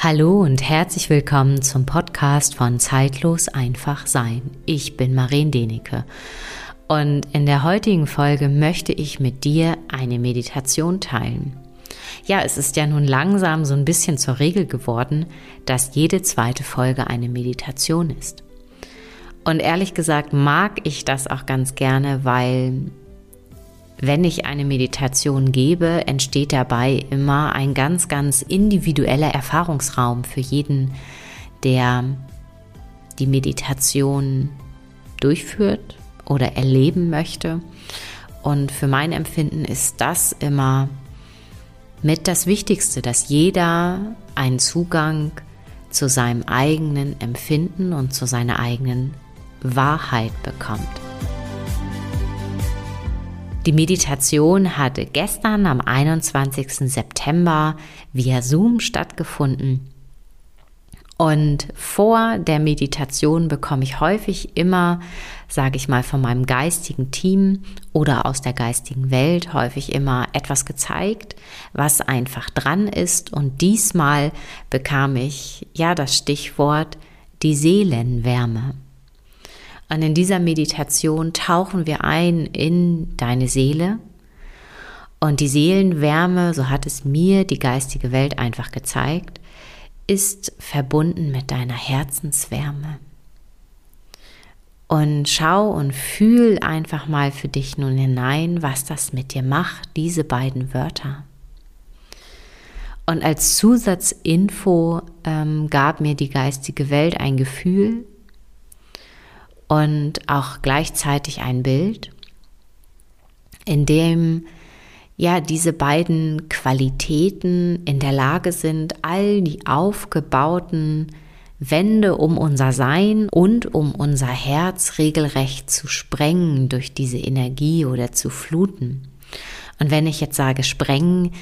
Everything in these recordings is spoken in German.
Hallo und herzlich willkommen zum Podcast von Zeitlos einfach sein. Ich bin Marien Denecke und in der heutigen Folge möchte ich mit dir eine Meditation teilen. Ja, es ist ja nun langsam so ein bisschen zur Regel geworden, dass jede zweite Folge eine Meditation ist. Und ehrlich gesagt mag ich das auch ganz gerne, weil wenn ich eine Meditation gebe, entsteht dabei immer ein ganz, ganz individueller Erfahrungsraum für jeden, der die Meditation durchführt oder erleben möchte. Und für mein Empfinden ist das immer mit das Wichtigste, dass jeder einen Zugang zu seinem eigenen Empfinden und zu seiner eigenen Wahrheit bekommt. Die Meditation hatte gestern am 21. September via Zoom stattgefunden. Und vor der Meditation bekomme ich häufig immer, sage ich mal, von meinem geistigen Team oder aus der geistigen Welt häufig immer etwas gezeigt, was einfach dran ist. Und diesmal bekam ich ja das Stichwort die Seelenwärme. Und in dieser Meditation tauchen wir ein in deine Seele. Und die Seelenwärme, so hat es mir die geistige Welt einfach gezeigt, ist verbunden mit deiner Herzenswärme. Und schau und fühl einfach mal für dich nun hinein, was das mit dir macht, diese beiden Wörter. Und als Zusatzinfo ähm, gab mir die geistige Welt ein Gefühl, und auch gleichzeitig ein Bild, in dem ja diese beiden Qualitäten in der Lage sind, all die aufgebauten Wände um unser Sein und um unser Herz regelrecht zu sprengen durch diese Energie oder zu fluten. Und wenn ich jetzt sage sprengen,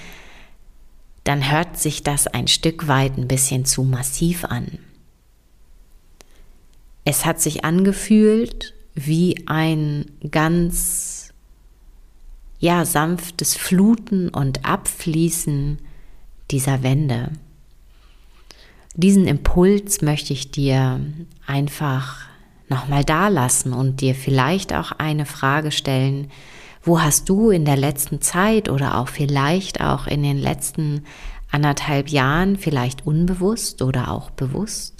dann hört sich das ein Stück weit ein bisschen zu massiv an. Es hat sich angefühlt wie ein ganz ja sanftes Fluten und Abfließen dieser Wände. Diesen Impuls möchte ich dir einfach nochmal da lassen und dir vielleicht auch eine Frage stellen, wo hast du in der letzten Zeit oder auch vielleicht auch in den letzten anderthalb Jahren, vielleicht unbewusst oder auch bewusst,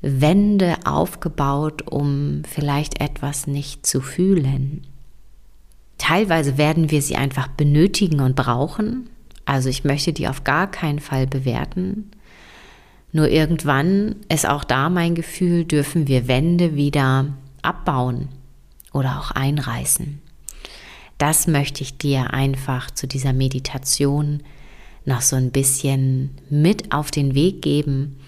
Wände aufgebaut, um vielleicht etwas nicht zu fühlen. Teilweise werden wir sie einfach benötigen und brauchen. Also ich möchte die auf gar keinen Fall bewerten. Nur irgendwann ist auch da mein Gefühl, dürfen wir Wände wieder abbauen oder auch einreißen. Das möchte ich dir einfach zu dieser Meditation noch so ein bisschen mit auf den Weg geben,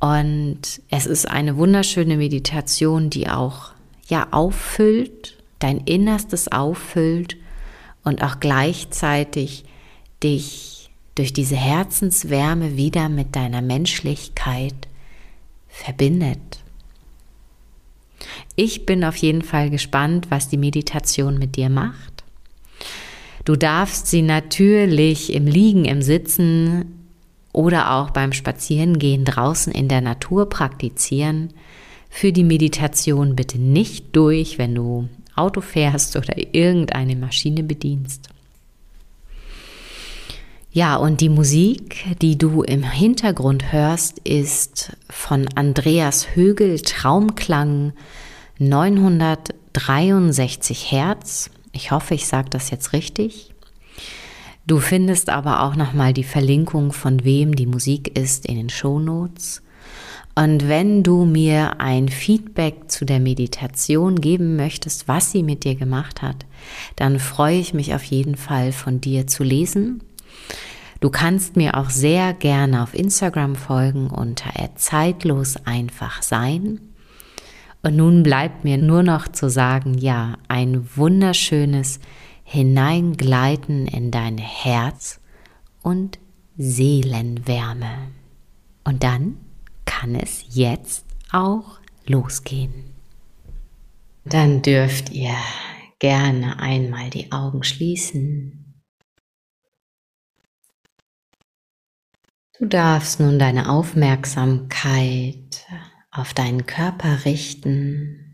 und es ist eine wunderschöne Meditation, die auch ja auffüllt, dein Innerstes auffüllt und auch gleichzeitig dich durch diese Herzenswärme wieder mit deiner Menschlichkeit verbindet. Ich bin auf jeden Fall gespannt, was die Meditation mit dir macht. Du darfst sie natürlich im Liegen, im Sitzen oder auch beim Spazierengehen draußen in der Natur praktizieren. Für die Meditation bitte nicht durch, wenn du Auto fährst oder irgendeine Maschine bedienst. Ja, und die Musik, die du im Hintergrund hörst, ist von Andreas Högel Traumklang 963 Hertz. Ich hoffe, ich sage das jetzt richtig. Du findest aber auch nochmal die Verlinkung, von wem die Musik ist, in den Show Notes. Und wenn du mir ein Feedback zu der Meditation geben möchtest, was sie mit dir gemacht hat, dann freue ich mich auf jeden Fall von dir zu lesen. Du kannst mir auch sehr gerne auf Instagram folgen unter zeitlos einfach sein. Und nun bleibt mir nur noch zu sagen, ja, ein wunderschönes hineingleiten in dein Herz und Seelenwärme. Und dann kann es jetzt auch losgehen. Dann dürft ihr gerne einmal die Augen schließen. Du darfst nun deine Aufmerksamkeit auf deinen Körper richten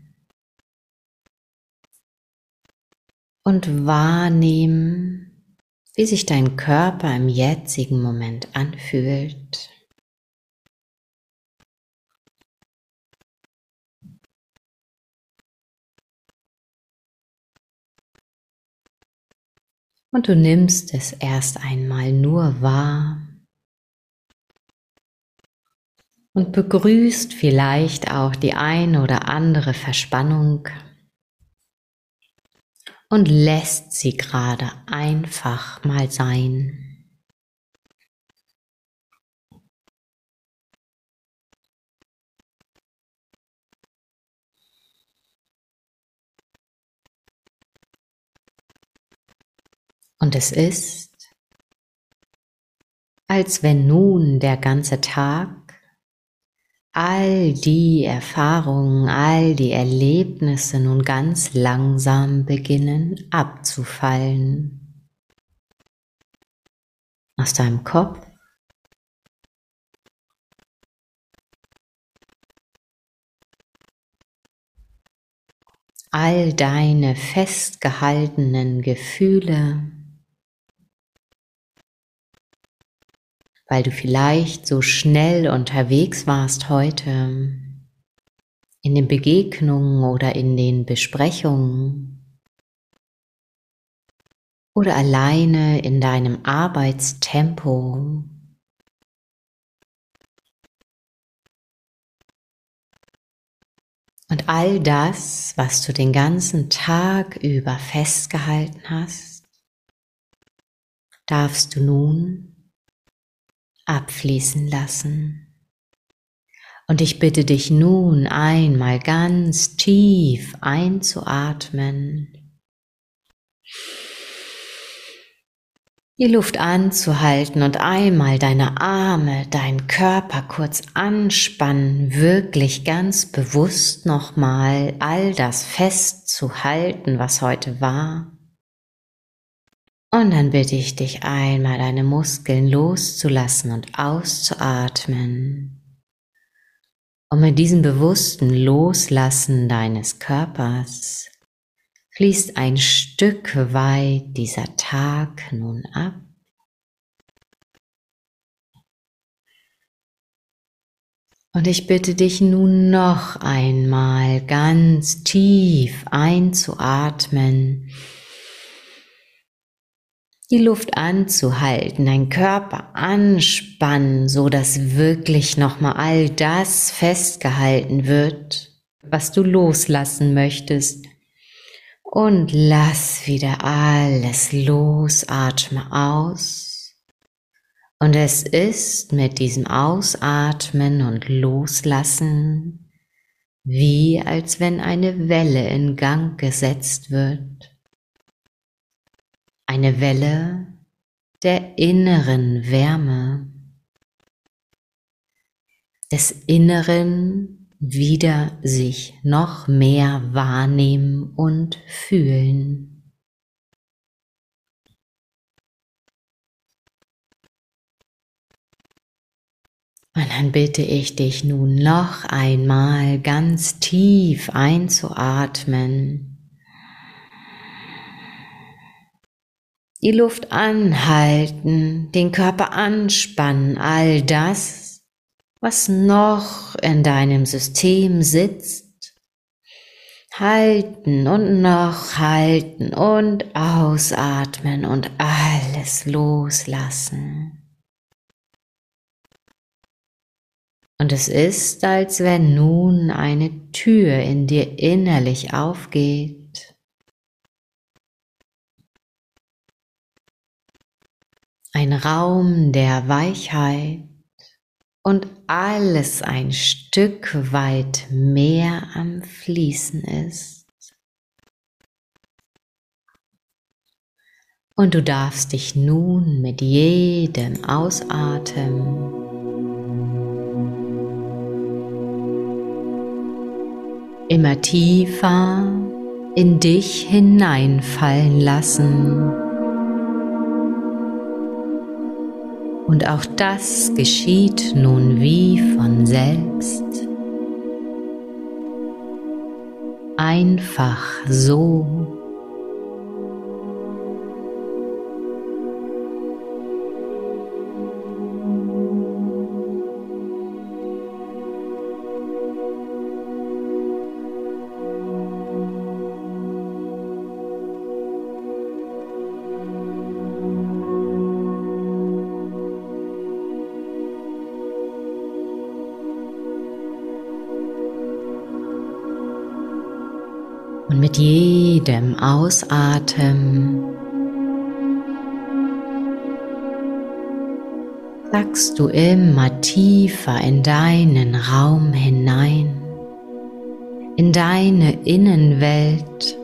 und wahrnehmen, wie sich dein Körper im jetzigen Moment anfühlt. Und du nimmst es erst einmal nur wahr und begrüßt vielleicht auch die ein oder andere Verspannung und lässt sie gerade einfach mal sein. Und es ist, als wenn nun der ganze Tag all die Erfahrungen, all die Erlebnisse nun ganz langsam beginnen abzufallen. Aus deinem Kopf. All deine festgehaltenen Gefühle, weil du vielleicht so schnell unterwegs warst heute in den Begegnungen oder in den Besprechungen oder alleine in deinem Arbeitstempo. Und all das, was du den ganzen Tag über festgehalten hast, darfst du nun abfließen lassen. Und ich bitte dich nun einmal ganz tief einzuatmen, die Luft anzuhalten und einmal deine Arme, deinen Körper kurz anspannen, wirklich ganz bewusst nochmal all das festzuhalten, was heute war. Und dann bitte ich dich einmal, deine Muskeln loszulassen und auszuatmen. Und mit diesem bewussten Loslassen deines Körpers fließt ein Stück weit dieser Tag nun ab. Und ich bitte dich nun noch einmal ganz tief einzuatmen die Luft anzuhalten, dein Körper anspannen, so dass wirklich nochmal all das festgehalten wird, was du loslassen möchtest. Und lass wieder alles los, atme aus. Und es ist mit diesem Ausatmen und Loslassen wie als wenn eine Welle in Gang gesetzt wird eine Welle der inneren Wärme, des inneren wieder sich noch mehr wahrnehmen und fühlen. Und dann bitte ich dich nun noch einmal ganz tief einzuatmen die Luft anhalten, den Körper anspannen, all das, was noch in deinem System sitzt. Halten und noch halten und ausatmen und alles loslassen. Und es ist, als wenn nun eine Tür in dir innerlich aufgeht ein Raum der Weichheit und alles ein Stück weit mehr am Fließen ist. Und du darfst dich nun mit jedem Ausatmen immer tiefer in dich hineinfallen lassen. Und auch das geschieht nun wie von selbst. Einfach so. Und mit jedem Ausatmen sagst du immer tiefer in deinen Raum hinein, in deine Innenwelt,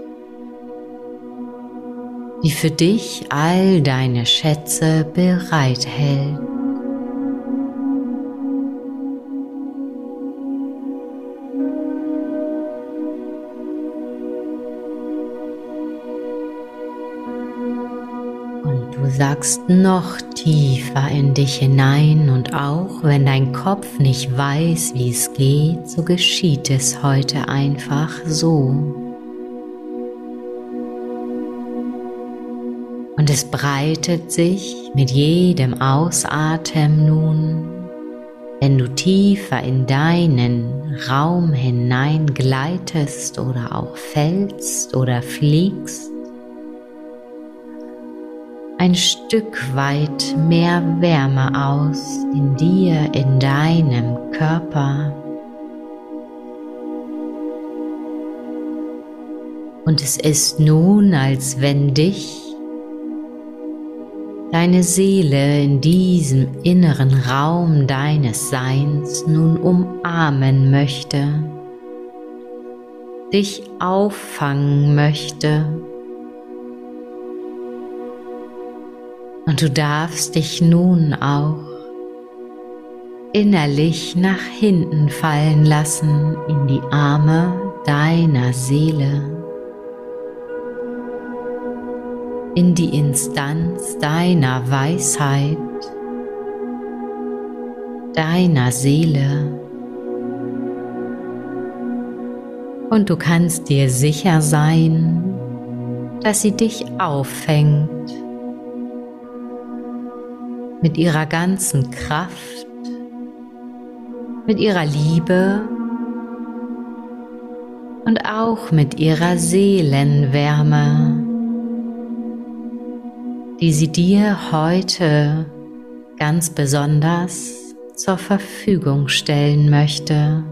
die für dich all deine Schätze bereithält. Sagst noch tiefer in dich hinein und auch wenn dein Kopf nicht weiß, wie es geht, so geschieht es heute einfach so. Und es breitet sich mit jedem Ausatmen nun, wenn du tiefer in deinen Raum hinein gleitest oder auch fällst oder fliegst, ein Stück weit mehr Wärme aus in dir, in deinem Körper. Und es ist nun, als wenn dich deine Seele in diesem inneren Raum deines Seins nun umarmen möchte, dich auffangen möchte Und du darfst dich nun auch innerlich nach hinten fallen lassen in die Arme deiner Seele, in die Instanz deiner Weisheit, deiner Seele. Und du kannst dir sicher sein, dass sie dich auffängt mit ihrer ganzen Kraft, mit ihrer Liebe und auch mit ihrer Seelenwärme, die sie dir heute ganz besonders zur Verfügung stellen möchte.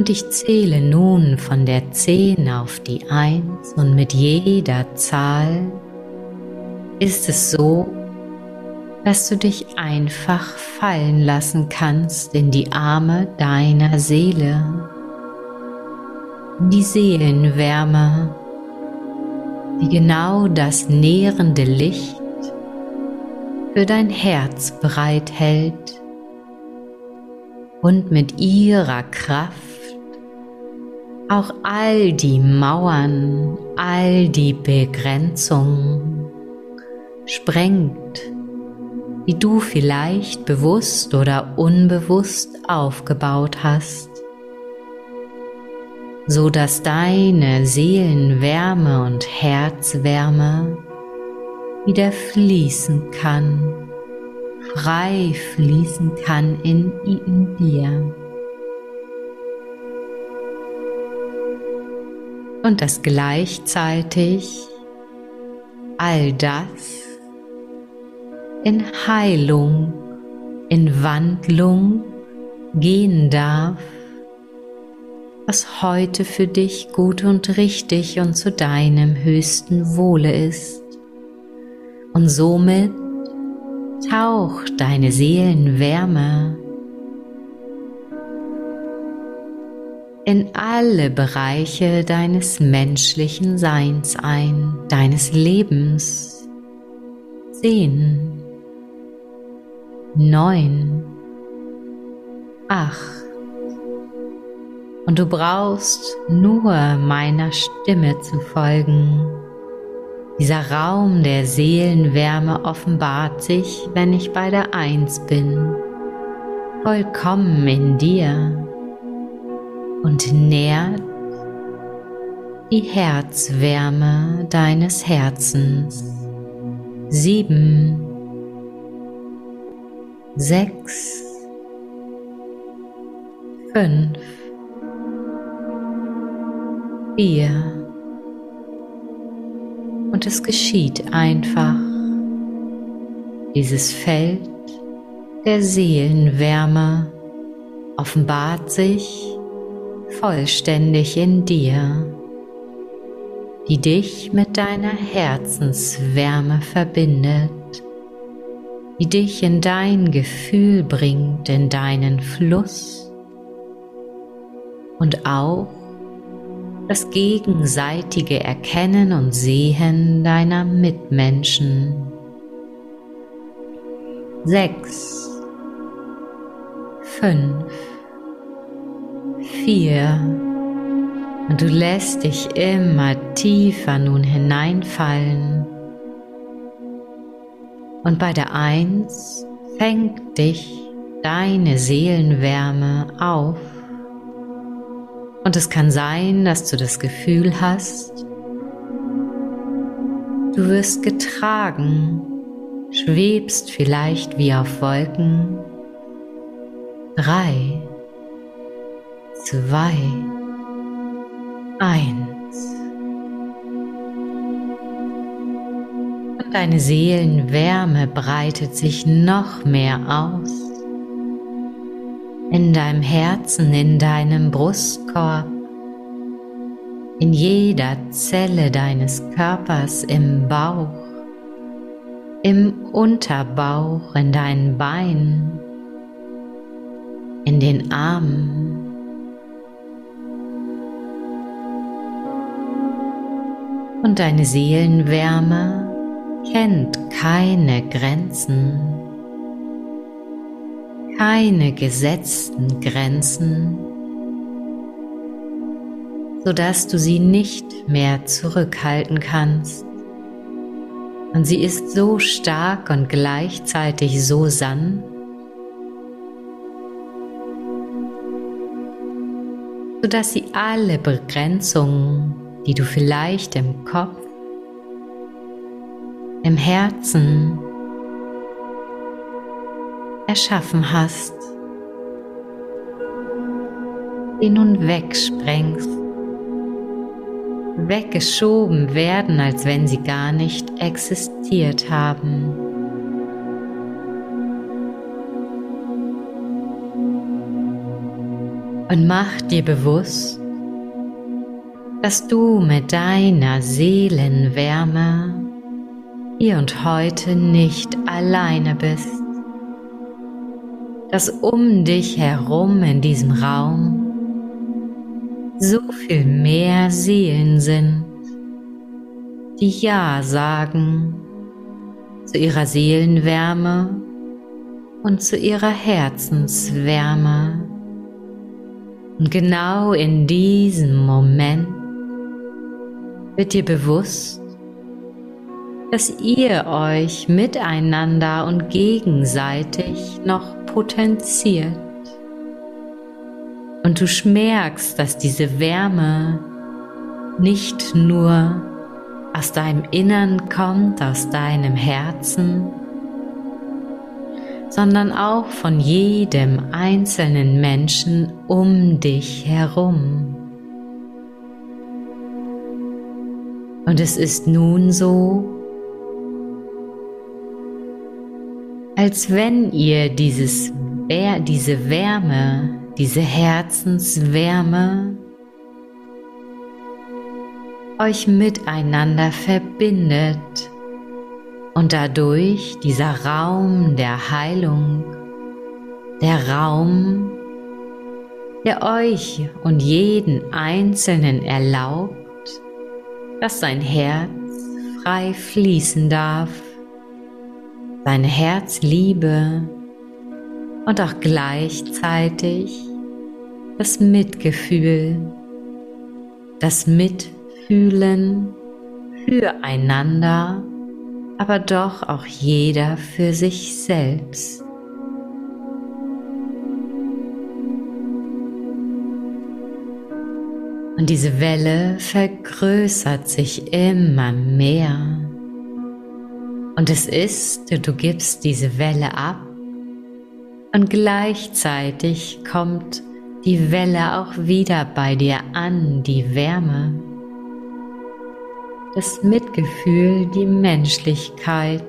Und ich zähle nun von der 10 auf die 1 und mit jeder Zahl ist es so, dass du dich einfach fallen lassen kannst in die Arme deiner Seele, die Seelenwärme, die genau das nährende Licht für dein Herz bereithält und mit ihrer Kraft auch all die Mauern, all die Begrenzungen sprengt, die du vielleicht bewusst oder unbewusst aufgebaut hast, so dass deine Seelenwärme und Herzwärme wieder fließen kann, frei fließen kann in, in dir. Und dass gleichzeitig all das in Heilung, in Wandlung gehen darf, was heute für dich gut und richtig und zu deinem höchsten Wohle ist. Und somit taucht deine Seelenwärme in alle Bereiche deines menschlichen Seins ein, deines Lebens. Zehn, neun, acht. Und du brauchst nur meiner Stimme zu folgen. Dieser Raum der Seelenwärme offenbart sich, wenn ich bei der Eins bin, vollkommen in dir und nährt die Herzwärme deines Herzens. Sieben, sechs, fünf, vier und es geschieht einfach. Dieses Feld der Seelenwärme offenbart sich vollständig in dir, die dich mit deiner Herzenswärme verbindet, die dich in dein Gefühl bringt, in deinen Fluss und auch das gegenseitige Erkennen und Sehen deiner Mitmenschen. 6 5 4 und du lässt dich immer tiefer nun hineinfallen. Und bei der Eins fängt dich deine Seelenwärme auf und es kann sein, dass du das Gefühl hast, du wirst getragen, schwebst vielleicht wie auf Wolken. Drei, zwei, eins. Und deine Seelenwärme breitet sich noch mehr aus. In deinem Herzen, in deinem Brustkorb, in jeder Zelle deines Körpers, im Bauch, im Unterbauch, in deinen Beinen, in den Armen. Und deine Seelenwärme kennt keine Grenzen keine gesetzten Grenzen, sodass du sie nicht mehr zurückhalten kannst. Und sie ist so stark und gleichzeitig so sanft, sodass sie alle Begrenzungen, die du vielleicht im Kopf, im Herzen erschaffen hast, die nun wegsprengst, weggeschoben werden, als wenn sie gar nicht existiert haben. Und mach dir bewusst, dass du mit deiner Seelenwärme hier und heute nicht alleine bist dass um dich herum in diesem Raum so viel mehr Seelen sind, die Ja sagen zu ihrer Seelenwärme und zu ihrer Herzenswärme. Und genau in diesem Moment wird dir bewusst, dass ihr euch miteinander und gegenseitig noch potenziert. Und du schmerkst, dass diese Wärme nicht nur aus deinem Innern kommt, aus deinem Herzen, sondern auch von jedem einzelnen Menschen um dich herum. Und es ist nun so, als wenn ihr dieses, diese Wärme, diese Herzenswärme euch miteinander verbindet und dadurch dieser Raum der Heilung, der Raum, der euch und jeden Einzelnen erlaubt, dass sein Herz frei fließen darf seine Herzliebe und auch gleichzeitig das Mitgefühl, das Mitfühlen füreinander, aber doch auch jeder für sich selbst. Und diese Welle vergrößert sich immer mehr. Und es ist, du gibst diese Welle ab und gleichzeitig kommt die Welle auch wieder bei dir an, die Wärme, das Mitgefühl, die Menschlichkeit,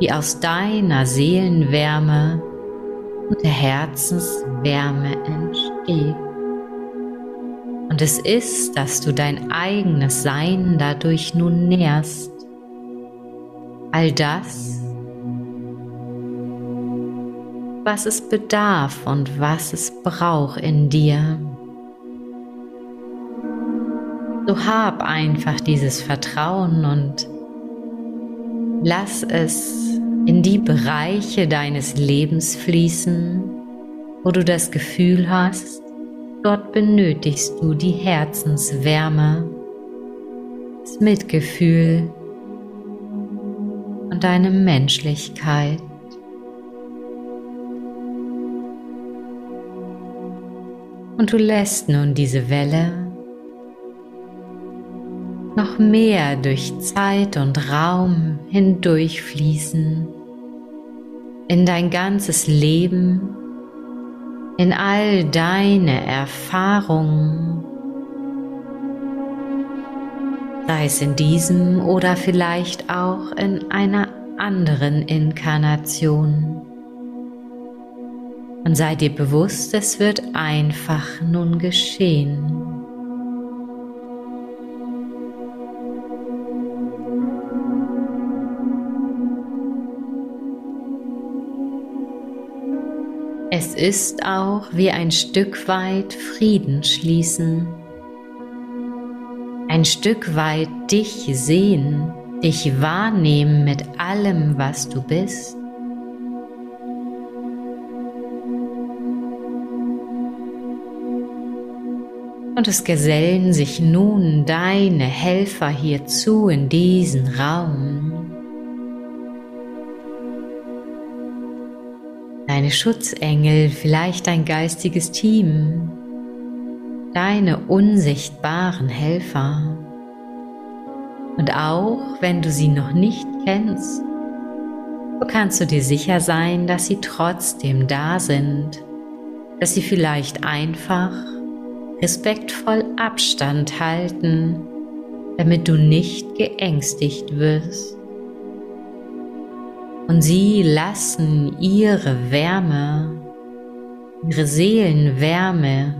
die aus deiner Seelenwärme und der Herzenswärme entsteht. Und es ist, dass du dein eigenes Sein dadurch nun nährst. All das, was es bedarf und was es braucht in dir. So hab einfach dieses Vertrauen und lass es in die Bereiche deines Lebens fließen, wo du das Gefühl hast, dort benötigst du die Herzenswärme, das Mitgefühl und deine Menschlichkeit. Und du lässt nun diese Welle noch mehr durch Zeit und Raum hindurchfließen in dein ganzes Leben, in all deine Erfahrungen, sei es in diesem oder vielleicht auch in einer anderen Inkarnation. Und sei dir bewusst, es wird einfach nun geschehen. Es ist auch wie ein Stück weit Frieden schließen, ein Stück weit dich sehen, dich wahrnehmen mit allem, was du bist Und es gesellen sich nun deine Helfer hierzu in diesen Raum. Deine Schutzengel, vielleicht dein geistiges Team, deine unsichtbaren Helfer. Und auch wenn du sie noch nicht kennst, so kannst du dir sicher sein, dass sie trotzdem da sind, dass sie vielleicht einfach respektvoll Abstand halten, damit du nicht geängstigt wirst. Und sie lassen ihre Wärme, ihre Seelenwärme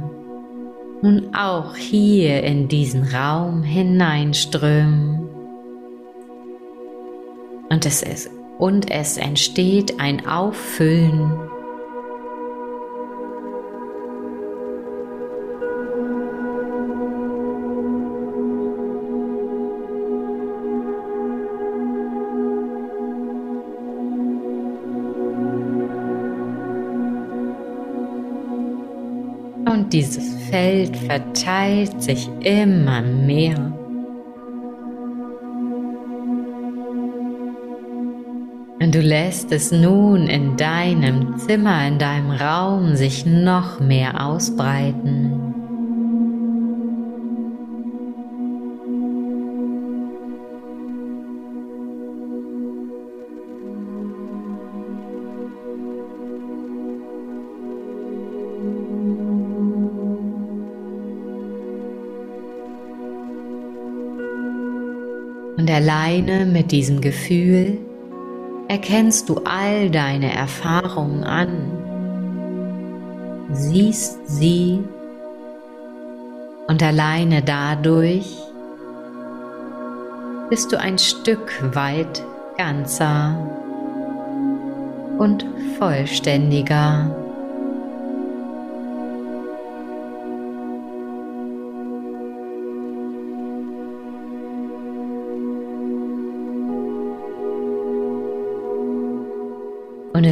nun auch hier in diesen Raum hineinströmen. Und es, ist, und es entsteht ein Auffüllen Und dieses Feld verteilt sich immer mehr. Und du lässt es nun in deinem Zimmer, in deinem Raum sich noch mehr ausbreiten. Alleine mit diesem Gefühl erkennst du all deine Erfahrungen an, siehst sie und alleine dadurch bist du ein Stück weit ganzer und vollständiger.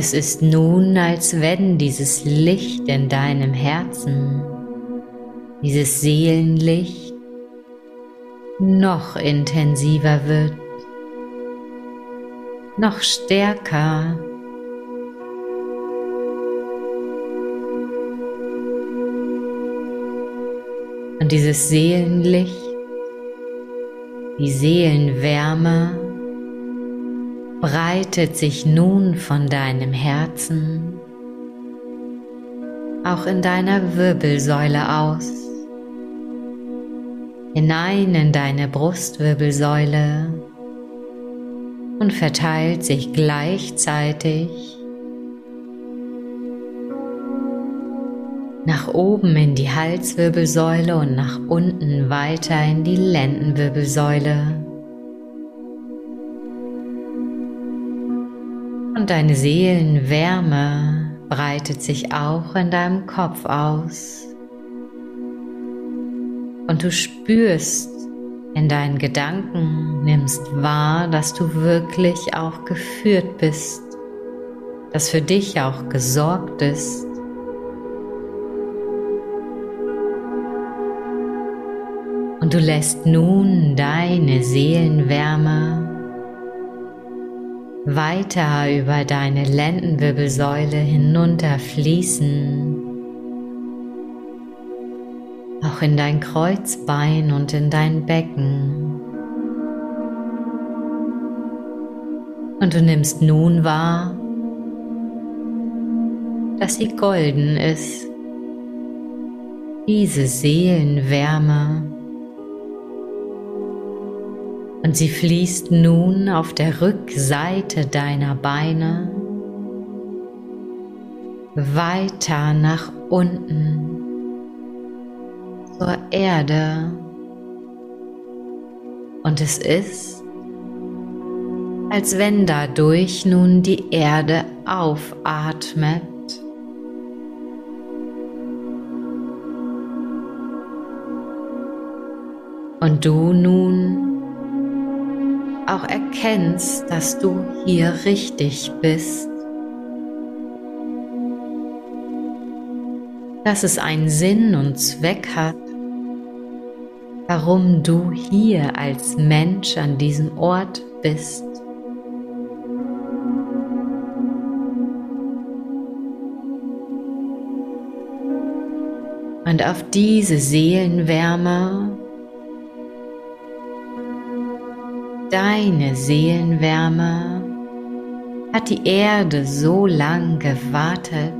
Es ist nun, als wenn dieses Licht in deinem Herzen, dieses Seelenlicht, noch intensiver wird, noch stärker. Und dieses Seelenlicht, die Seelenwärme, breitet sich nun von deinem Herzen auch in deiner Wirbelsäule aus, hinein in deine Brustwirbelsäule und verteilt sich gleichzeitig nach oben in die Halswirbelsäule und nach unten weiter in die Lendenwirbelsäule. Deine Seelenwärme breitet sich auch in deinem Kopf aus. Und du spürst in deinen Gedanken, nimmst wahr, dass du wirklich auch geführt bist, dass für dich auch gesorgt ist. Und du lässt nun deine Seelenwärme weiter über deine Lendenwirbelsäule hinunterfließen, auch in dein Kreuzbein und in dein Becken. Und du nimmst nun wahr, dass sie golden ist, diese Seelenwärme und sie fließt nun auf der Rückseite deiner Beine weiter nach unten zur Erde. Und es ist, als wenn dadurch nun die Erde aufatmet. Und du nun auch erkennst, dass du hier richtig bist. Dass es einen Sinn und Zweck hat, warum du hier als Mensch an diesem Ort bist. Und auf diese Seelenwärme deine Seelenwärme hat die Erde so lang gewartet.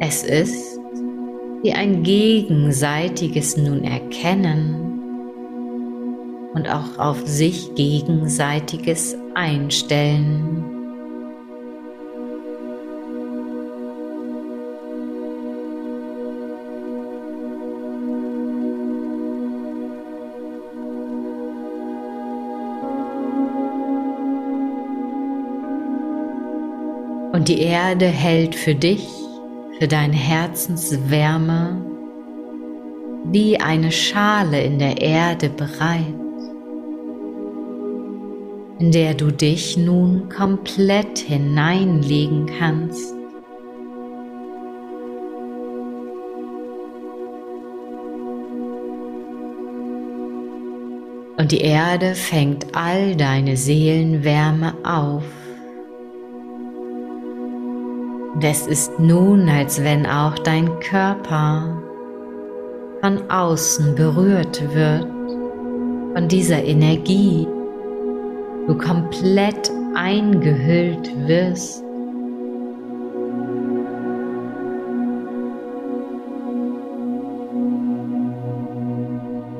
Es ist wie ein gegenseitiges nun erkennen und auch auf sich gegenseitiges einstellen. Die Erde hält für dich, für deine Herzenswärme, wie eine Schale in der Erde bereit, in der du dich nun komplett hineinlegen kannst. Und die Erde fängt all deine Seelenwärme auf und es ist nun, als wenn auch dein Körper von außen berührt wird, von dieser Energie, du komplett eingehüllt wirst.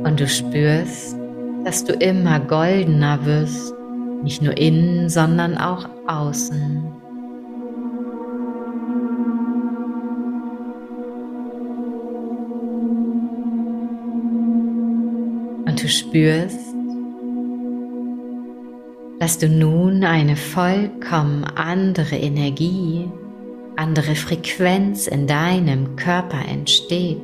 Und du spürst, dass du immer goldener wirst, nicht nur innen, sondern auch außen. Spürst, dass du nun eine vollkommen andere Energie, andere Frequenz in deinem Körper entsteht.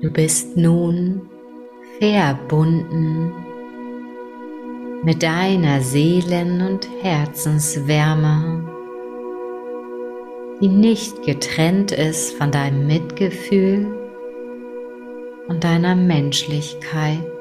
Du bist nun verbunden mit deiner Seelen- und Herzenswärme, die nicht getrennt ist von deinem Mitgefühl und deiner Menschlichkeit.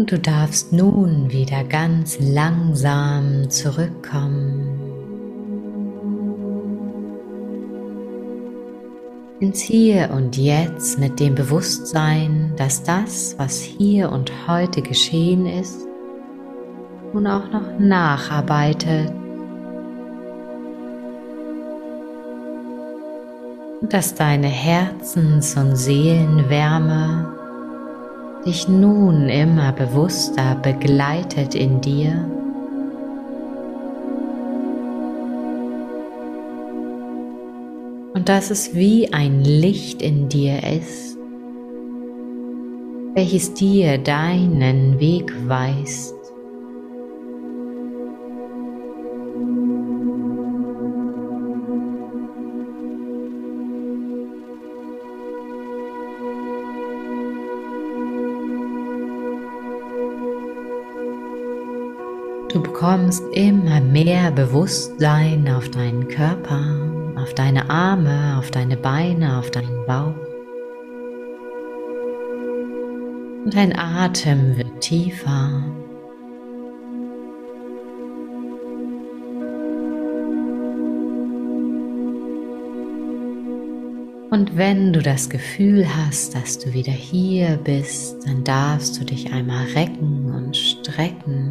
Und du darfst nun wieder ganz langsam zurückkommen. Ins Hier und Jetzt mit dem Bewusstsein, dass das, was hier und heute geschehen ist, nun auch noch nacharbeitet. Dass deine Herzens- und Seelenwärme dich nun immer bewusster begleitet in dir. Und dass es wie ein Licht in dir ist, welches dir deinen Weg weist. Bekommst immer mehr Bewusstsein auf deinen Körper, auf deine Arme, auf deine Beine, auf deinen Bauch. Und dein Atem wird tiefer. Und wenn du das Gefühl hast, dass du wieder hier bist, dann darfst du dich einmal recken und strecken